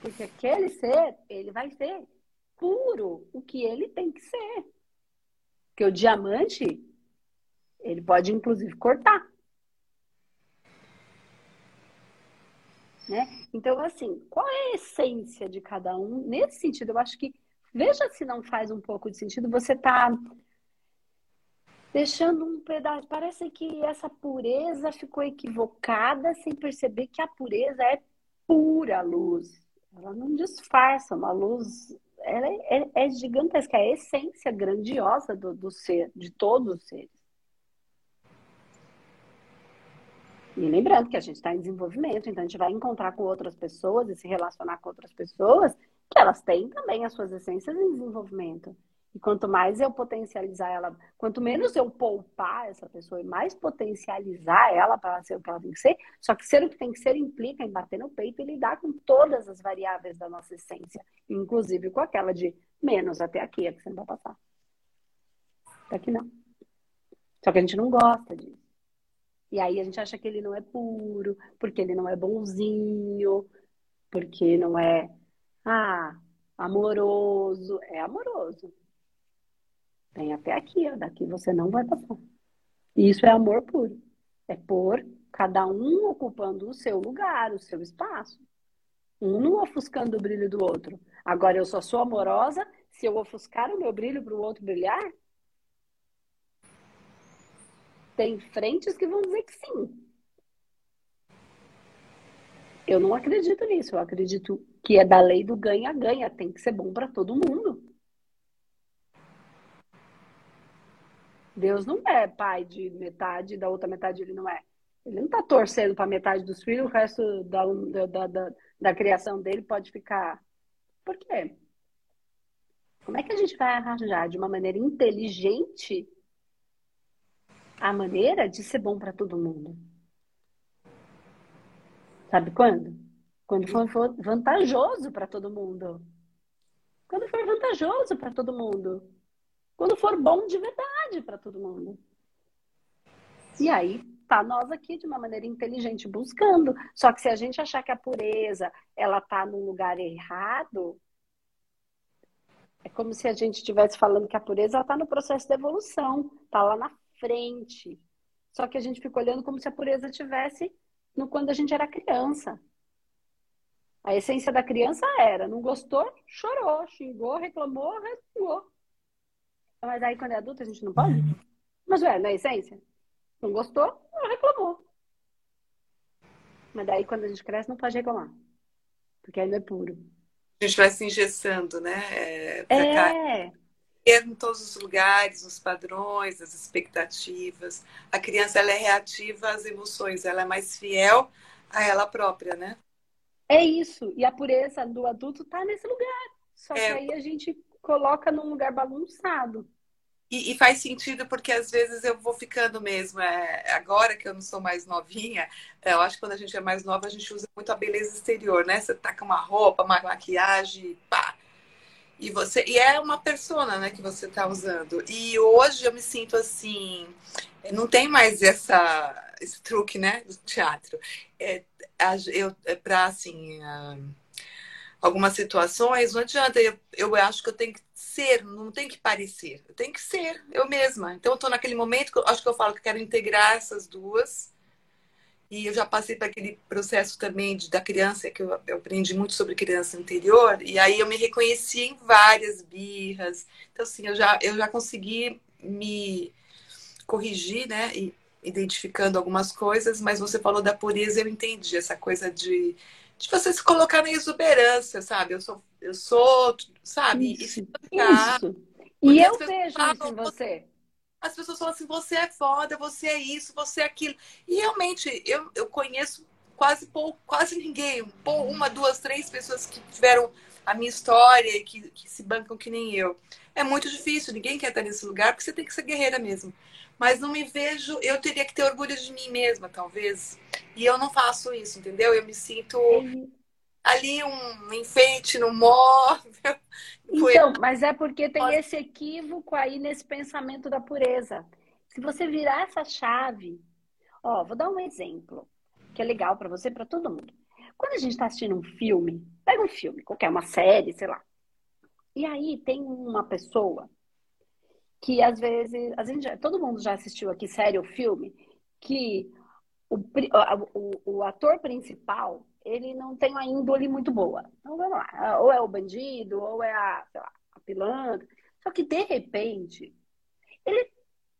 Porque aquele ser, ele vai ser puro, o que ele tem que ser. Porque o diamante, ele pode inclusive cortar. Né? Então, assim, qual é a essência de cada um? Nesse sentido, eu acho que, veja se não faz um pouco de sentido, você está deixando um pedaço. Parece que essa pureza ficou equivocada sem perceber que a pureza é pura luz. Ela não disfarça, uma luz. Ela é, é, é gigantesca, é a essência grandiosa do, do ser, de todos os seres. E lembrando que a gente está em desenvolvimento, então a gente vai encontrar com outras pessoas e se relacionar com outras pessoas que elas têm também as suas essências em desenvolvimento. E quanto mais eu potencializar ela, quanto menos eu poupar essa pessoa e mais potencializar ela para ela ser o que ela tem que ser, só que ser o que tem que ser implica em bater no peito e lidar com todas as variáveis da nossa essência, inclusive com aquela de menos até aqui, é que você não vai passar. Até aqui não. Só que a gente não gosta disso. E aí a gente acha que ele não é puro, porque ele não é bonzinho, porque não é ah, amoroso. É amoroso. Vem até aqui, ó, daqui você não vai passar. Isso é amor puro. É por cada um ocupando o seu lugar, o seu espaço. Um não ofuscando o brilho do outro. Agora eu só sou amorosa se eu ofuscar o meu brilho para o outro brilhar? Tem frentes que vão dizer que sim. Eu não acredito nisso. Eu acredito que é da lei do ganha-ganha. Tem que ser bom para todo mundo. Deus não é pai de metade, da outra metade ele não é. Ele não está torcendo para metade dos filhos, o resto da, da, da, da criação dele pode ficar. Por quê? Como é que a gente vai arranjar de uma maneira inteligente a maneira de ser bom para todo mundo. Sabe quando? Quando for vantajoso para todo mundo. Quando for vantajoso para todo mundo. Quando for bom de verdade para todo mundo. E aí, tá nós aqui de uma maneira inteligente buscando. Só que se a gente achar que a pureza, ela tá no lugar errado, é como se a gente estivesse falando que a pureza está no processo de evolução, tá lá na frente. Só que a gente fica olhando como se a pureza tivesse no quando a gente era criança. A essência da criança era, não gostou, chorou, xingou, reclamou, resmungou. Mas aí quando é adulto a gente não pode? Mas ué, na é essência? Não gostou, não reclamou. Mas daí quando a gente cresce não pode reclamar. Porque ainda é puro. A gente vai se engessando, né? É. é em todos os lugares, os padrões, as expectativas. A criança ela é reativa às emoções, ela é mais fiel a ela própria, né? É isso. E a pureza do adulto está nesse lugar. Só é. que aí a gente coloca num lugar bagunçado. E, e, faz sentido porque às vezes eu vou ficando mesmo. É, agora que eu não sou mais novinha, é, eu acho que quando a gente é mais nova, a gente usa muito a beleza exterior, né? Você taca uma roupa, uma maquiagem, pá. E você e é uma persona, né, que você está usando. E hoje eu me sinto assim, não tem mais essa esse truque, né, do teatro. É, é para assim, algumas situações não adianta. Eu, eu acho que eu tenho que ser, não tem que parecer. Eu tenho que ser eu mesma. Então eu estou naquele momento que eu acho que eu falo que quero integrar essas duas e eu já passei por aquele processo também de, da criança, que eu, eu, aprendi muito sobre criança interior, e aí eu me reconheci em várias birras. Então, assim, eu já, eu já consegui me corrigir, né? E identificando algumas coisas, mas você falou da pureza, eu entendi essa coisa de, de você se colocar na exuberância, sabe? Eu sou, eu sou, sabe? Isso. E, isso. e eu vejo isso em você as pessoas falam assim: você é foda, você é isso, você é aquilo. E realmente, eu, eu conheço quase pouco, quase ninguém, uma, duas, três pessoas que tiveram a minha história e que, que se bancam que nem eu. É muito difícil, ninguém quer estar nesse lugar porque você tem que ser guerreira mesmo. Mas não me vejo, eu teria que ter orgulho de mim mesma, talvez. E eu não faço isso, entendeu? Eu me sinto ali um enfeite no móvel. Então, mas é porque tem esse equívoco aí nesse pensamento da pureza. Se você virar essa chave, ó, vou dar um exemplo que é legal para você, para todo mundo. Quando a gente está assistindo um filme, pega um filme, qualquer uma série, sei lá. E aí tem uma pessoa que às vezes, a gente, todo mundo já assistiu aqui série ou filme, que o, o, o ator principal ele não tem uma índole muito boa. Então vamos lá, ou é o bandido, ou é a, lá, a pilantra. Só que de repente, ele é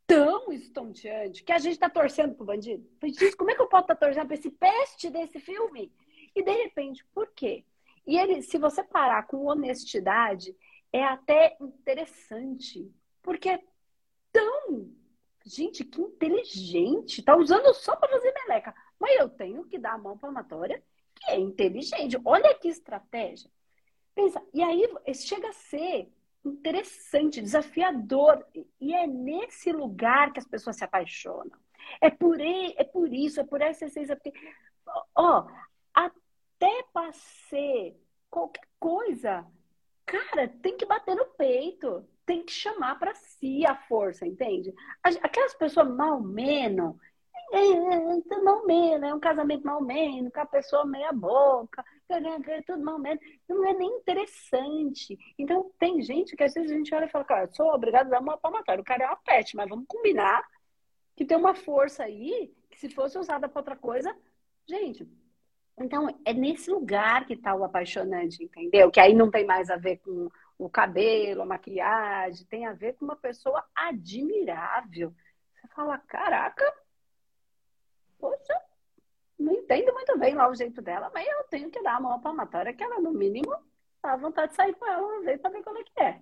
tão estonteante que a gente está torcendo pro bandido. Diz, como é que eu posso estar tá torcendo para esse peste desse filme? E de repente, por quê? E ele, se você parar com honestidade, é até interessante, porque é tão gente que inteligente, tá usando só para fazer meleca. Mas eu tenho que dar a mão palmatória que é inteligente. Olha que estratégia. Pensa, e aí chega a ser interessante, desafiador. E é nesse lugar que as pessoas se apaixonam. É por, é por isso, é por essa essência. Porque, ó, até para ser qualquer coisa, cara, tem que bater no peito. Tem que chamar para si a força, entende? Aquelas pessoas mal menos é, é, é mal menos, é um casamento mal menos, com a pessoa meia boca, tudo mal menos. Não é nem interessante. Então, tem gente que às vezes a gente olha e fala, cara, sou obrigado a dar uma palmatória. O cara é uma pet, mas vamos combinar que tem uma força aí que se fosse usada para outra coisa, gente. Então, é nesse lugar que está o apaixonante, entendeu? Que aí não tem mais a ver com o cabelo, a maquiagem, tem a ver com uma pessoa admirável. Você fala, caraca, poxa, não entendo muito bem lá o jeito dela, mas eu tenho que dar a mão palmatória que ela, no mínimo, dá vontade de sair com ela uma vez para ver como é que é.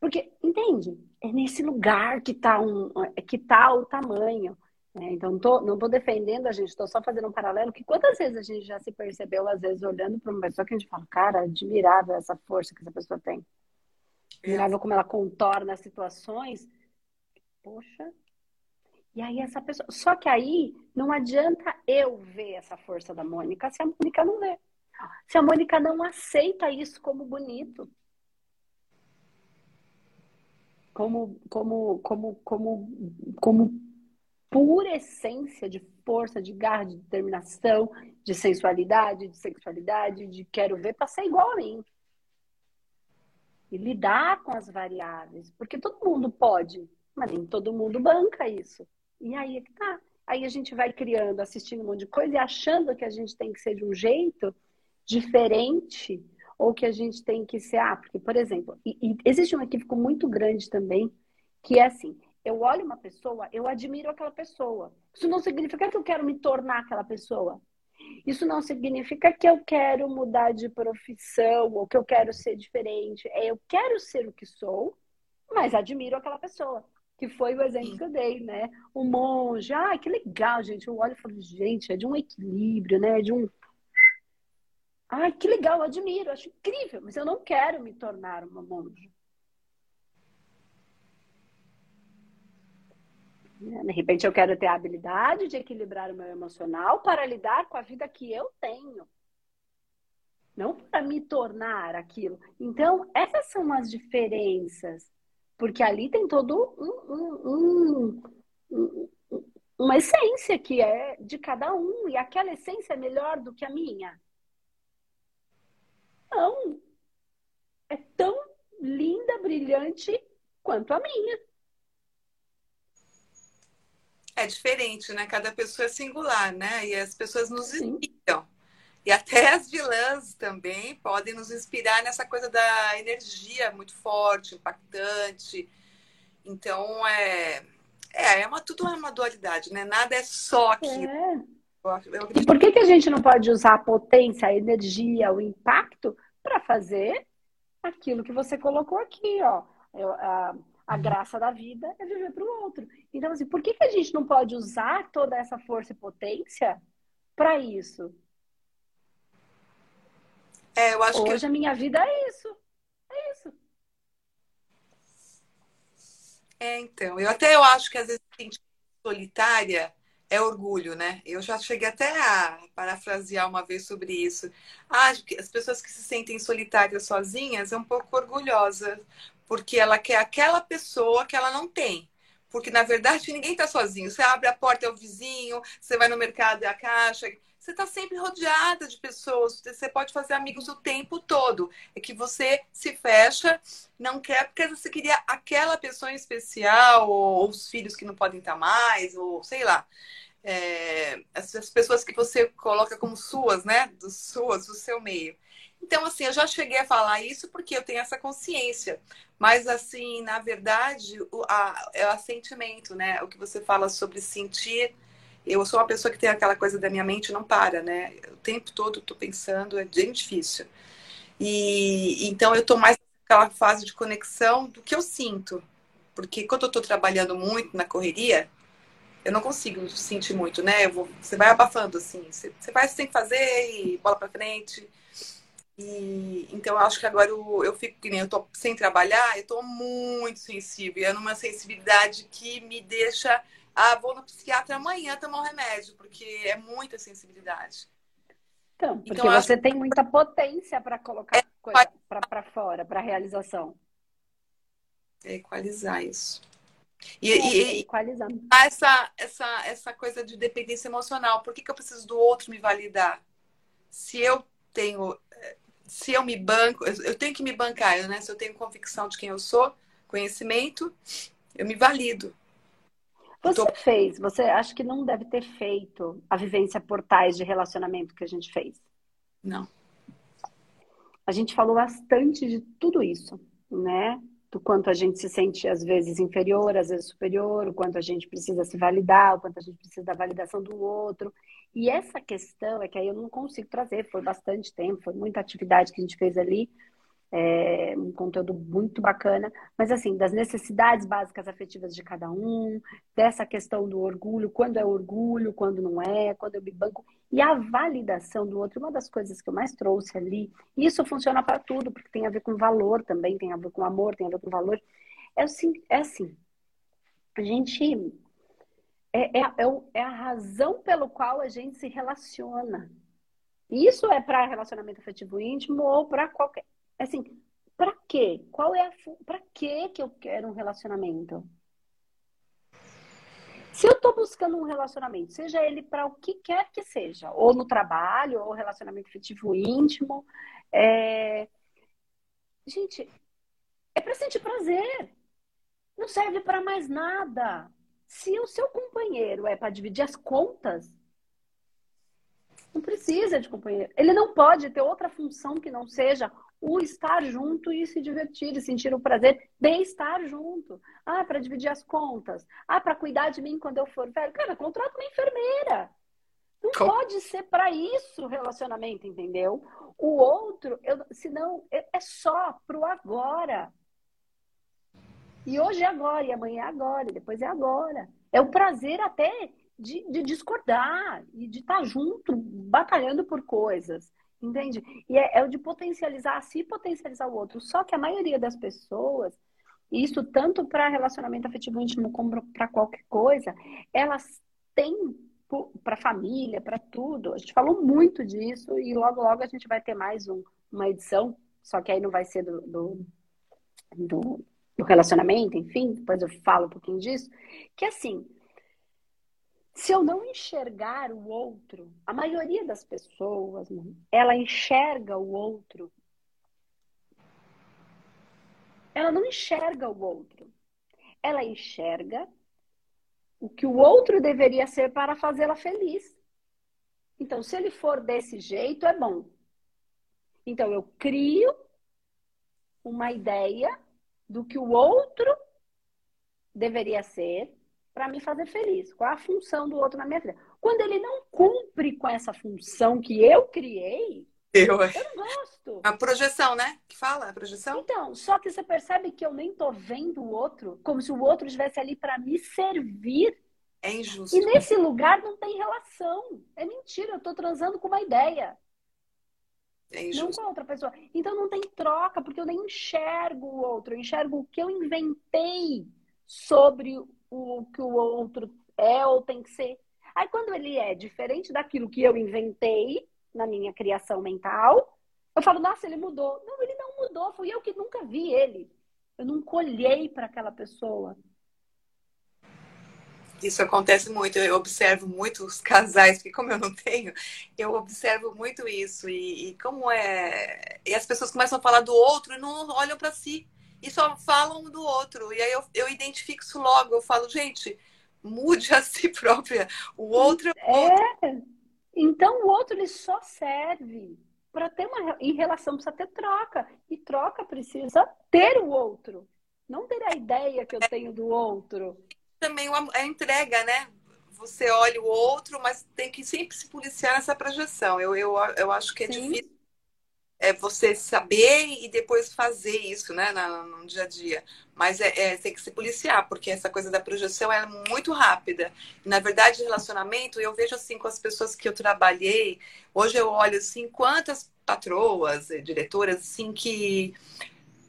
Porque, entende? É nesse lugar que está um, que tá o tamanho. Né? Então, não tô, não tô defendendo a gente, estou só fazendo um paralelo, que quantas vezes a gente já se percebeu, às vezes, olhando para uma pessoa que a gente fala, cara, admirável essa força que essa pessoa tem. Admirável como ela contorna as situações. Poxa, e aí essa pessoa. Só que aí não adianta eu ver essa força da Mônica se a Mônica não vê. Se a Mônica não aceita isso como bonito. Como, como, como, como, como pura essência de força, de garra, de determinação, de sensualidade, de sexualidade, de quero ver para ser igual a mim. E lidar com as variáveis, porque todo mundo pode, mas nem todo mundo banca isso. E aí é que tá. Aí a gente vai criando, assistindo um monte de coisa e achando que a gente tem que ser de um jeito diferente ou que a gente tem que ser. Ah, porque, por exemplo, e, e existe um equívoco muito grande também, que é assim: eu olho uma pessoa, eu admiro aquela pessoa. Isso não significa que eu quero me tornar aquela pessoa. Isso não significa que eu quero mudar de profissão ou que eu quero ser diferente. É eu quero ser o que sou, mas admiro aquela pessoa. Que foi o exemplo que eu dei, né? O monge, ah, que legal, gente. Eu olho e falo, gente, é de um equilíbrio, né? É de um. Ai, que legal, eu admiro, acho incrível, mas eu não quero me tornar uma monja. De repente, eu quero ter a habilidade de equilibrar o meu emocional para lidar com a vida que eu tenho. Não para me tornar aquilo. Então, essas são as diferenças. Porque ali tem todo um, um, um, uma essência que é de cada um. E aquela essência é melhor do que a minha. Não. É tão linda, brilhante quanto a minha. É diferente, né? Cada pessoa é singular, né? E as pessoas nos inspiram. E até as vilãs também podem nos inspirar nessa coisa da energia muito forte, impactante. Então, é, é, é uma, tudo é uma dualidade, né? Nada é só aquilo. É. E por que, que a gente não pode usar a potência, a energia, o impacto para fazer aquilo que você colocou aqui, ó? Eu, a, a graça da vida é viver para o outro. Então, assim, por que, que a gente não pode usar toda essa força e potência para isso? É, eu acho Hoje que... a minha vida é isso. É isso. É, então. Eu até eu acho que às vezes sentir solitária é orgulho, né? Eu já cheguei até a parafrasear uma vez sobre isso. Acho que as pessoas que se sentem solitárias sozinhas é um pouco orgulhosa, porque ela quer aquela pessoa que ela não tem. Porque, na verdade, ninguém está sozinho. Você abre a porta, é o vizinho, você vai no mercado, é a caixa. Você está sempre rodeada de pessoas. Você pode fazer amigos o tempo todo. É que você se fecha, não quer, porque você queria aquela pessoa em especial, ou, os filhos que não podem estar mais, ou sei lá. É, as, pessoas que você coloca como suas, né? Dos suas, do seu meio. Então, assim, eu já cheguei a falar isso porque eu tenho essa consciência. Mas, assim, na verdade, o, a, é o sentimento, né? O que você fala sobre sentir. Eu sou uma pessoa que tem aquela coisa da minha mente não para, né? O tempo todo tô pensando, é bem difícil. E então eu tô mais naquela fase de conexão do que eu sinto. Porque quando eu tô trabalhando muito na correria, eu não consigo sentir muito, né? Vou, você vai abafando, assim. Você, você o que tem que fazer e bola pra frente. E, então, eu acho que agora eu, eu fico, que nem eu tô sem trabalhar, eu tô muito sensível. É numa sensibilidade que me deixa. Ah, vou no psiquiatra amanhã tomar um remédio, porque é muita sensibilidade. Então, porque então, você acho... tem muita potência para colocar é, coisa para fora, para realização. É equalizar isso. E, é, e, equalizando. Essa, essa, essa coisa de dependência emocional. Por que, que eu preciso do outro me validar? Se eu tenho se eu me banco, eu tenho que me bancar, né? Se eu tenho convicção de quem eu sou, conhecimento, eu me valido. Você tô... fez, você acha que não deve ter feito a vivência portais de relacionamento que a gente fez? Não. A gente falou bastante de tudo isso, né? Do quanto a gente se sente às vezes inferior, às vezes superior, o quanto a gente precisa se validar, o quanto a gente precisa da validação do outro. E essa questão é que aí eu não consigo trazer, foi bastante tempo, foi muita atividade que a gente fez ali, é, um conteúdo muito bacana, mas assim, das necessidades básicas afetivas de cada um, dessa questão do orgulho, quando é orgulho, quando não é, quando eu me banco, e a validação do outro, uma das coisas que eu mais trouxe ali, isso funciona para tudo, porque tem a ver com valor também, tem a ver com amor, tem a ver com valor, é assim, é assim a gente é, é, é, é a razão pelo qual a gente se relaciona. Isso é para relacionamento afetivo íntimo ou para qualquer. Assim, para quê? Qual é a. Para que que eu quero um relacionamento? Se eu estou buscando um relacionamento, seja ele para o que quer que seja, ou no trabalho, ou relacionamento afetivo íntimo, é... gente, é para sentir prazer. Não serve para mais nada. Se o seu companheiro é para dividir as contas, não precisa de companheiro. Ele não pode ter outra função que não seja o estar junto e se divertir e sentir o prazer de estar junto. Ah, para dividir as contas. Ah, para cuidar de mim quando eu for velho. Cara, contrata uma enfermeira. Não pode ser para isso o relacionamento, entendeu? O outro, eu, senão, é, é só pro agora. E hoje é agora, e amanhã é agora, e depois é agora. É o prazer até de, de discordar e de estar tá junto, batalhando por coisas. Entende? E é, é o de potencializar a si e potencializar o outro. Só que a maioria das pessoas, isso tanto para relacionamento afetivo íntimo como para qualquer coisa, elas têm para família, para tudo. A gente falou muito disso e logo, logo a gente vai ter mais um, uma edição, só que aí não vai ser do, do, do, do relacionamento, enfim, depois eu falo um pouquinho disso. Que assim, se eu não enxergar o outro, a maioria das pessoas, ela enxerga o outro. Ela não enxerga o outro. Ela enxerga o que o outro deveria ser para fazê-la feliz. Então, se ele for desse jeito, é bom. Então, eu crio uma ideia do que o outro deveria ser para me fazer feliz. Qual a função do outro na minha vida? Quando ele não cumpre com essa função que eu criei, eu, eu não gosto. A projeção, né? Que fala? A projeção? Então, só que você percebe que eu nem tô vendo o outro como se o outro estivesse ali para me servir. É injusto. E nesse lugar não tem relação. É mentira, eu tô transando com uma ideia. É injusto. Não com outra pessoa. Então não tem troca, porque eu nem enxergo o outro. Eu enxergo o que eu inventei sobre o que o outro é ou tem que ser. Aí quando ele é diferente daquilo que eu inventei, na minha criação mental, eu falo, nossa, ele mudou. Não, ele não mudou, fui eu que nunca vi ele. Eu não colhei para aquela pessoa. Isso acontece muito, eu observo muito os casais, porque como eu não tenho, eu observo muito isso. E, e como é. E as pessoas começam a falar do outro e não olham para si. E só falam do outro. E aí eu, eu identifico isso logo. Eu falo, gente, mude a si própria. O outro é. O outro. Então o outro ele só serve para ter uma em relação precisa ter troca e troca precisa ter o outro, não ter a ideia que eu tenho do outro. Também a entrega, né? Você olha o outro, mas tem que sempre se policiar nessa projeção. Eu, eu, eu acho que é Sim. difícil é você saber e depois fazer isso, né, no, no dia a dia. Mas é, é, tem que se policiar, porque essa coisa da projeção é muito rápida. Na verdade, relacionamento, eu vejo assim com as pessoas que eu trabalhei, hoje eu olho assim, quantas patroas, diretoras, assim, que,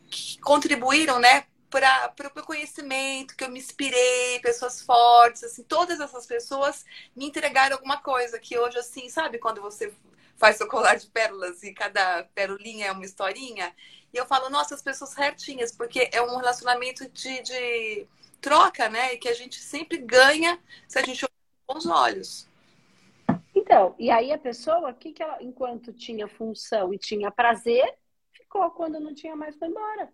que contribuíram, né, para o conhecimento, que eu me inspirei, pessoas fortes, assim, todas essas pessoas me entregaram alguma coisa que hoje, assim, sabe, quando você faz seu colar de pérolas e cada pérolinha é uma historinha. E eu falo, nossa, as pessoas certinhas, porque é um relacionamento de, de troca, né? E que a gente sempre ganha se a gente olhar com os olhos. Então, e aí a pessoa, que, que ela, enquanto tinha função e tinha prazer, ficou. Quando não tinha mais, foi embora.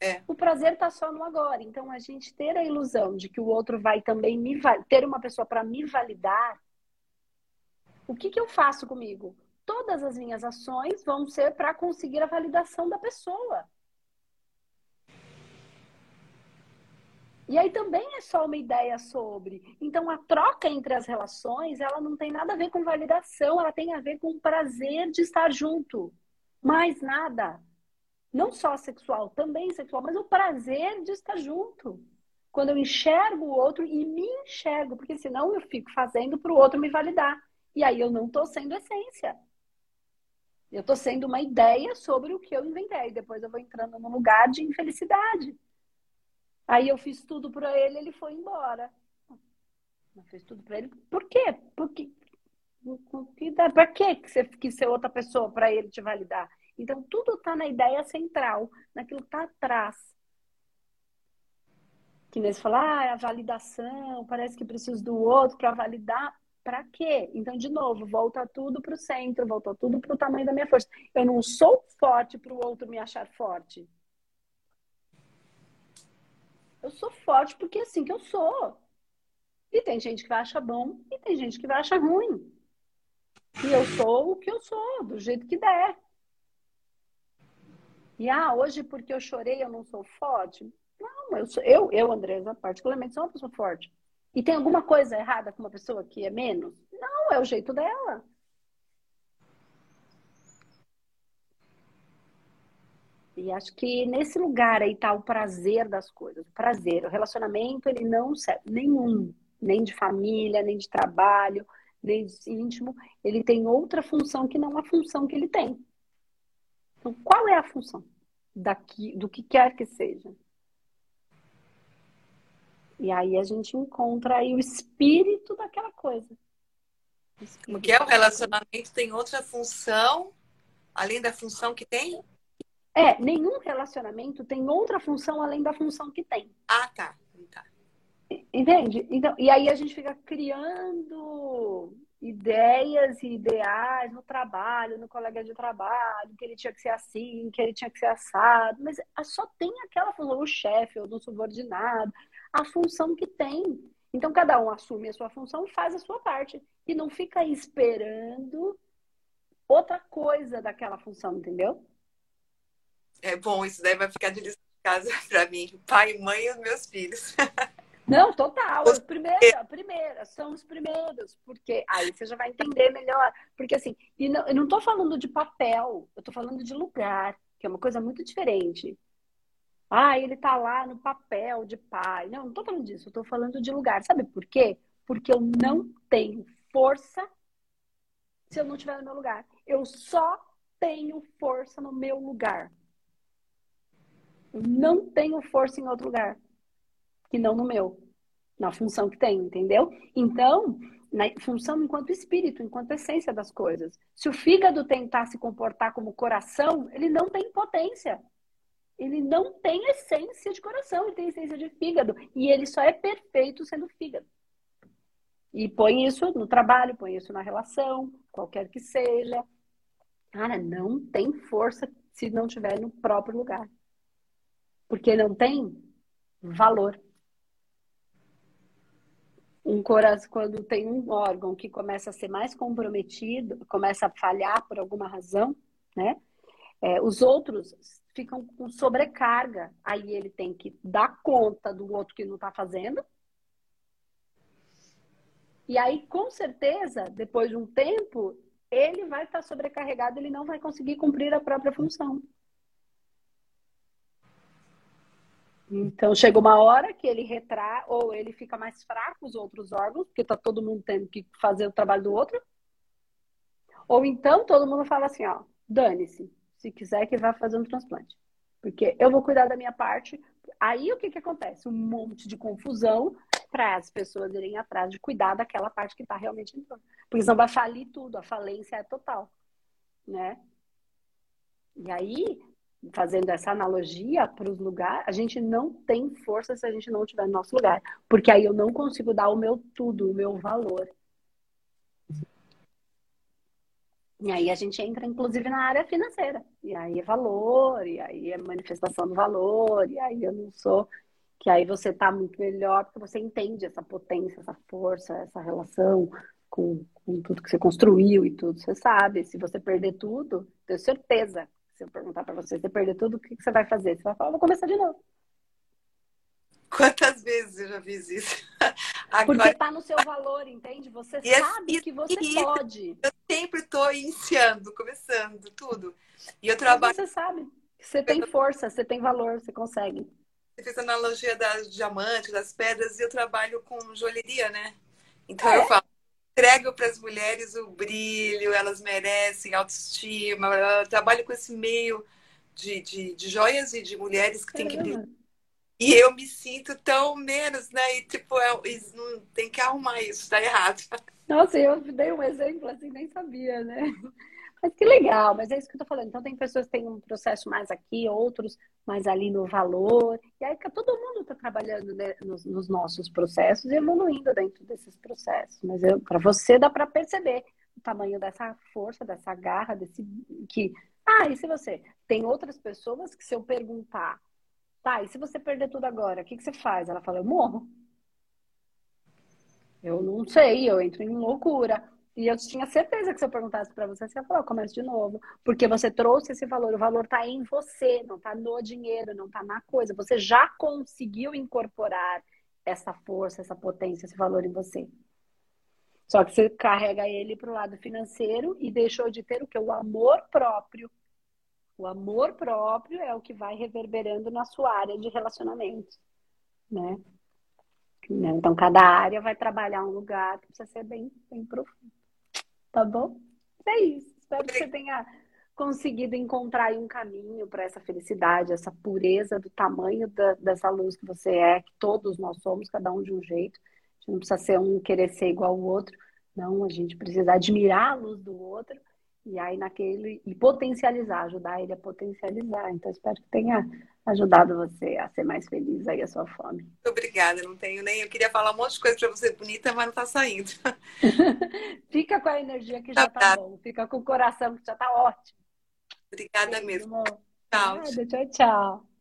É. O prazer está só no agora. Então, a gente ter a ilusão de que o outro vai também me ter uma pessoa para me validar. O que, que eu faço comigo? Todas as minhas ações vão ser para conseguir a validação da pessoa. E aí também é só uma ideia sobre. Então a troca entre as relações, ela não tem nada a ver com validação, ela tem a ver com o prazer de estar junto. Mais nada. Não só sexual, também sexual, mas o prazer de estar junto. Quando eu enxergo o outro e me enxergo, porque senão eu fico fazendo para o outro me validar. E aí eu não estou sendo essência. Eu estou sendo uma ideia sobre o que eu inventei. Depois eu vou entrando num lugar de infelicidade. Aí eu fiz tudo para ele, ele foi embora. Eu fiz tudo para ele. Por quê? Porque para que você quis ser outra pessoa para ele te validar? Então tudo está na ideia central, naquilo que está atrás. Que nesse falar, ah, a validação, parece que preciso do outro para validar. Para quê? Então, de novo, volta tudo para o centro, volta tudo para o tamanho da minha força. Eu não sou forte para o outro me achar forte. Eu sou forte porque é assim que eu sou. E tem gente que vai achar bom e tem gente que vai achar ruim. E eu sou o que eu sou, do jeito que der. E ah, hoje porque eu chorei eu não sou forte? Não, eu, sou, eu, eu Andresa, particularmente, sou uma pessoa forte. E tem alguma coisa errada com uma pessoa que é menos? Não, é o jeito dela. E acho que nesse lugar aí tá o prazer das coisas. O prazer, o relacionamento, ele não serve nenhum, nem de família, nem de trabalho, nem de íntimo. Ele tem outra função que não a função que ele tem. Então, qual é a função daqui, do que quer que seja? E aí a gente encontra aí o espírito daquela coisa. O que é o relacionamento tem outra função além da função que tem? É, nenhum relacionamento tem outra função além da função que tem. Ah, tá. tá. Entende? Então, e aí a gente fica criando ideias e ideais no trabalho, no colega de trabalho, que ele tinha que ser assim, que ele tinha que ser assado, mas só tem aquela função, o chefe ou do subordinado, a função que tem. Então cada um assume a sua função e faz a sua parte e não fica esperando outra coisa daquela função, entendeu? É bom, isso daí vai ficar de lição de casa para mim, pai, mãe e os meus filhos. Não, total. Os primeiros, a primeira, são os primeiros, porque aí você já vai entender melhor. Porque assim, e não, eu não estou falando de papel, eu estou falando de lugar, que é uma coisa muito diferente. Ah, ele está lá no papel de pai. Não, não estou falando disso, eu estou falando de lugar. Sabe por quê? Porque eu não tenho força se eu não estiver no meu lugar. Eu só tenho força no meu lugar não tenho força em outro lugar que não no meu, na função que tem, entendeu? Então, na função enquanto espírito, enquanto essência das coisas. Se o fígado tentar se comportar como coração, ele não tem potência. Ele não tem essência de coração, ele tem essência de fígado. E ele só é perfeito sendo fígado. E põe isso no trabalho, põe isso na relação, qualquer que seja. Cara, não tem força se não tiver no próprio lugar porque não tem valor. Um coração, quando tem um órgão que começa a ser mais comprometido, começa a falhar por alguma razão, né? É, os outros ficam com sobrecarga. Aí ele tem que dar conta do outro que não está fazendo. E aí, com certeza, depois de um tempo, ele vai estar tá sobrecarregado, ele não vai conseguir cumprir a própria função. Então chega uma hora que ele retrai ou ele fica mais fraco os outros órgãos, porque tá todo mundo tendo que fazer o trabalho do outro. Ou então todo mundo fala assim, ó, dane-se, se quiser que vá fazer um transplante. Porque eu vou cuidar da minha parte. Aí o que que acontece? Um monte de confusão para as pessoas irem atrás de cuidar daquela parte que está realmente entrando. Porque senão vai falir tudo, a falência é total, né? E aí fazendo essa analogia para os lugares, a gente não tem força se a gente não estiver no nosso lugar. Porque aí eu não consigo dar o meu tudo, o meu valor. E aí a gente entra, inclusive, na área financeira. E aí é valor, e aí é manifestação do valor, e aí eu não sou. Que aí você está muito melhor, porque você entende essa potência, essa força, essa relação com, com tudo que você construiu e tudo. Você sabe, se você perder tudo, tenho certeza se eu perguntar para você, você perder tudo, o que, que você vai fazer? Você vai falar, vou começar de novo. Quantas vezes eu já fiz isso? Agora... Porque está no seu valor, entende? Você e sabe que você pode. Eu sempre estou iniciando, começando, tudo. E eu trabalho. Mas você sabe. Você tem força, você tem valor, você consegue. Você fez a analogia das diamantes, das pedras, e eu trabalho com joalheria, né? Então é? eu falo, entrego para as mulheres o brilho, elas merecem autoestima. Eu trabalho com esse meio de, de, de joias e de mulheres que tem que brilhar. E eu me sinto tão menos, né? E tipo, não tem que arrumar isso, tá errado. Nossa, eu dei um exemplo assim, nem sabia, né? Mas que legal, mas é isso que eu tô falando. Então, tem pessoas que têm um processo mais aqui, outros mais ali no valor. E aí, todo mundo está trabalhando né, nos, nos, nossos processos e evoluindo dentro desses processos. Mas para você dá para perceber o tamanho dessa força, dessa garra, desse. que Ah, e se você. Tem outras pessoas que, se eu perguntar, tá, e se você perder tudo agora, o que, que você faz? Ela fala, eu morro. Eu não sei, eu entro em loucura. E eu tinha certeza que se eu perguntasse para você, você ia falar, começa de novo. Porque você trouxe esse valor. O valor está em você, não está no dinheiro, não está na coisa. Você já conseguiu incorporar essa força, essa potência, esse valor em você. Só que você carrega ele para o lado financeiro e deixou de ter o que? O amor próprio. O amor próprio é o que vai reverberando na sua área de relacionamento, né? Então, cada área vai trabalhar um lugar que precisa ser bem, bem profundo. Tá bom? É isso. Espero que você tenha conseguido encontrar um caminho para essa felicidade, essa pureza do tamanho da, dessa luz que você é, que todos nós somos, cada um de um jeito gente não precisa ser um querer ser igual ao outro. Não, a gente precisa admirar a luz do outro e aí naquele e potencializar, ajudar ele a potencializar. Então espero que tenha ajudado você a ser mais feliz aí a sua fome. Muito obrigada, não tenho nem, eu queria falar um monte de coisa para você bonita, mas não está saindo. Fica com a energia que já tá, tá bom, fica com o coração que já tá ótimo. Obrigada mesmo. Tchau. Tchau, tchau.